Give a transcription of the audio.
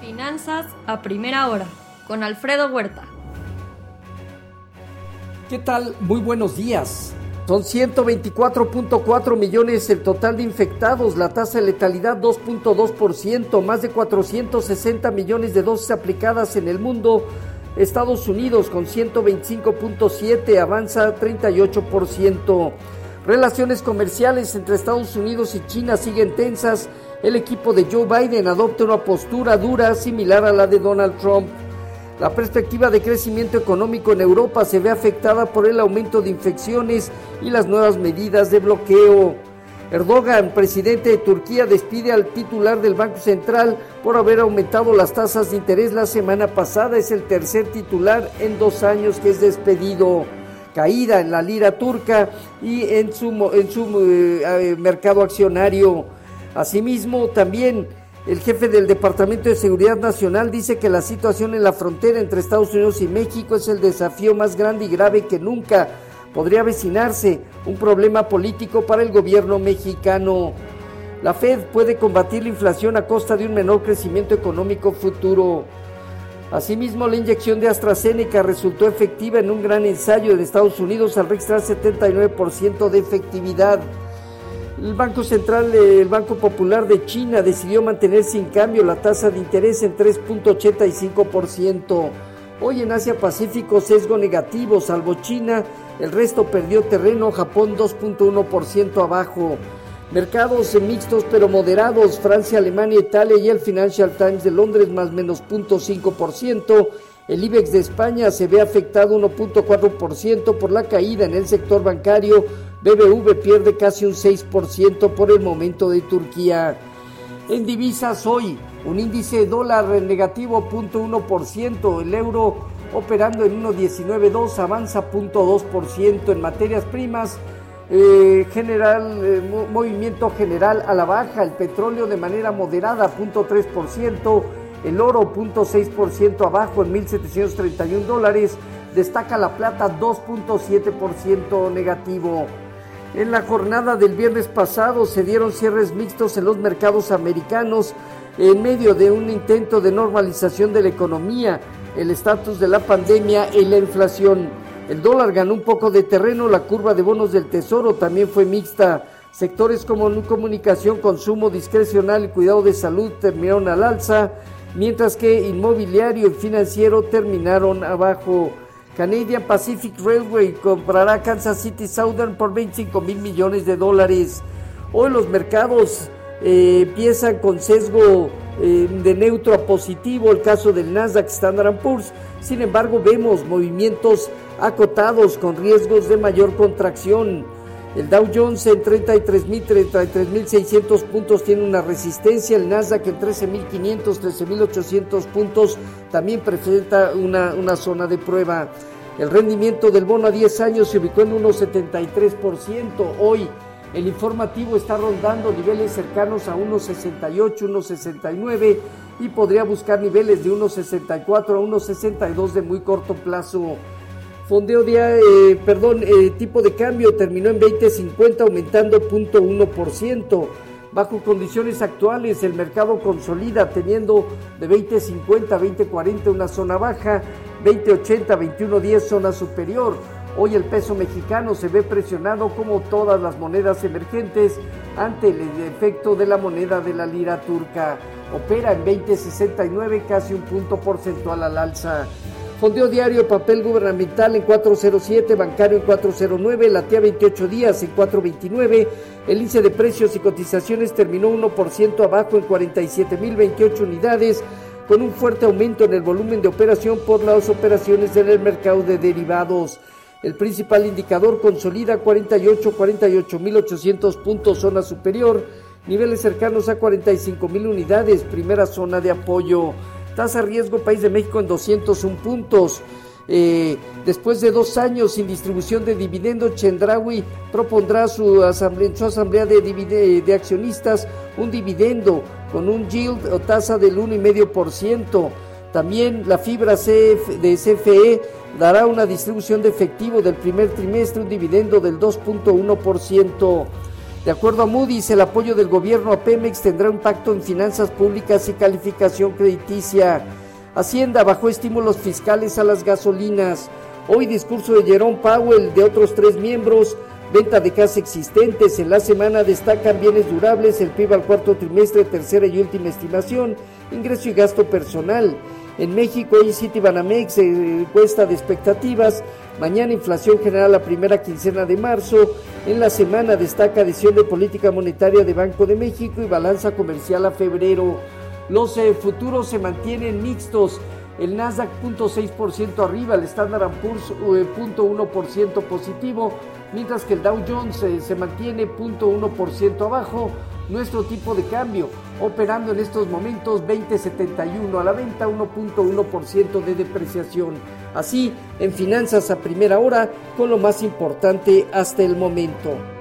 Finanzas a primera hora con Alfredo Huerta. ¿Qué tal? Muy buenos días. Son 124.4 millones el total de infectados, la tasa de letalidad 2.2%, más de 460 millones de dosis aplicadas en el mundo. Estados Unidos con 125.7 avanza 38%. Relaciones comerciales entre Estados Unidos y China siguen tensas. El equipo de Joe Biden adopta una postura dura similar a la de Donald Trump. La perspectiva de crecimiento económico en Europa se ve afectada por el aumento de infecciones y las nuevas medidas de bloqueo. Erdogan, presidente de Turquía, despide al titular del Banco Central por haber aumentado las tasas de interés la semana pasada. Es el tercer titular en dos años que es despedido. Caída en la lira turca y en su, en su eh, mercado accionario. Asimismo, también el jefe del Departamento de Seguridad Nacional dice que la situación en la frontera entre Estados Unidos y México es el desafío más grande y grave que nunca podría avecinarse, un problema político para el gobierno mexicano. La Fed puede combatir la inflación a costa de un menor crecimiento económico futuro. Asimismo, la inyección de AstraZeneca resultó efectiva en un gran ensayo en Estados Unidos al registrar 79% de efectividad. El Banco Central, el Banco Popular de China decidió mantener sin cambio la tasa de interés en 3.85%. Hoy en Asia Pacífico sesgo negativo, salvo China, el resto perdió terreno, Japón 2.1% abajo. Mercados mixtos pero moderados, Francia, Alemania, Italia y el Financial Times de Londres más menos 0.5%. El IBEX de España se ve afectado 1.4% por la caída en el sector bancario BBV pierde casi un 6% por el momento de Turquía. En divisas hoy, un índice dólar negativo 0.1%, el euro operando en 1.192 avanza 0.2%. En materias primas, eh, general, eh, movimiento general a la baja, el petróleo de manera moderada 0.3%, el oro 0.6% abajo en 1.731 dólares, destaca la plata 2.7% negativo. En la jornada del viernes pasado se dieron cierres mixtos en los mercados americanos en medio de un intento de normalización de la economía, el estatus de la pandemia y la inflación. El dólar ganó un poco de terreno, la curva de bonos del tesoro también fue mixta. Sectores como comunicación, consumo discrecional y cuidado de salud terminaron al alza, mientras que inmobiliario y financiero terminaron abajo. Canadian Pacific Railway comprará Kansas City Southern por 25 mil millones de dólares. Hoy los mercados eh, empiezan con sesgo eh, de neutro a positivo, el caso del Nasdaq Standard Poor's. Sin embargo, vemos movimientos acotados con riesgos de mayor contracción. El Dow Jones en 33.000, 33.600 puntos tiene una resistencia, el Nasdaq en 13.500, 13.800 puntos también presenta una, una zona de prueba. El rendimiento del bono a 10 años se ubicó en 1,73%. Hoy el informativo está rondando niveles cercanos a 1,68, 1,69 y podría buscar niveles de 1,64 a 1,62 de muy corto plazo. Fondeo de, eh, perdón, eh, tipo de cambio terminó en 20.50 aumentando 0.1%. Bajo condiciones actuales, el mercado consolida teniendo de 20.50 a 20.40 una zona baja, 20.80 a 21.10 zona superior. Hoy el peso mexicano se ve presionado como todas las monedas emergentes ante el efecto de la moneda de la lira turca. Opera en 20.69, casi un punto porcentual al alza. Fondeo diario, papel gubernamental en 407, bancario en 409, latea 28 días en 429. El índice de precios y cotizaciones terminó 1% abajo en 47.028 unidades, con un fuerte aumento en el volumen de operación por las operaciones en el mercado de derivados. El principal indicador consolida 48, 48.800 puntos, zona superior, niveles cercanos a 45.000 unidades, primera zona de apoyo. Tasa riesgo País de México en 201 puntos. Eh, después de dos años sin distribución de dividendos, Chendrawi propondrá su asamblea, en su asamblea de, de accionistas un dividendo con un yield o tasa del 1,5%. También la fibra CF, de CFE dará una distribución de efectivo del primer trimestre, un dividendo del 2.1%. De acuerdo a Moody's, el apoyo del gobierno a Pemex tendrá impacto en finanzas públicas y calificación crediticia. Hacienda bajó estímulos fiscales a las gasolinas. Hoy discurso de Jerome Powell de otros tres miembros. Venta de casas existentes. En la semana destacan bienes durables, el PIB al cuarto trimestre, tercera y última estimación, ingreso y gasto personal. En México, hoy Citibanamex eh, encuesta de expectativas. Mañana inflación general la primera quincena de marzo. En la semana destaca adhesión de política monetaria de Banco de México y balanza comercial a febrero. Los eh, futuros se mantienen mixtos. El Nasdaq 0.6% arriba, el Standard Poor's 0.1% eh, positivo, mientras que el Dow Jones se mantiene 0.1% abajo. Nuestro tipo de cambio operando en estos momentos 20.71 a la venta, 1.1% de depreciación. Así, en finanzas a primera hora, con lo más importante hasta el momento.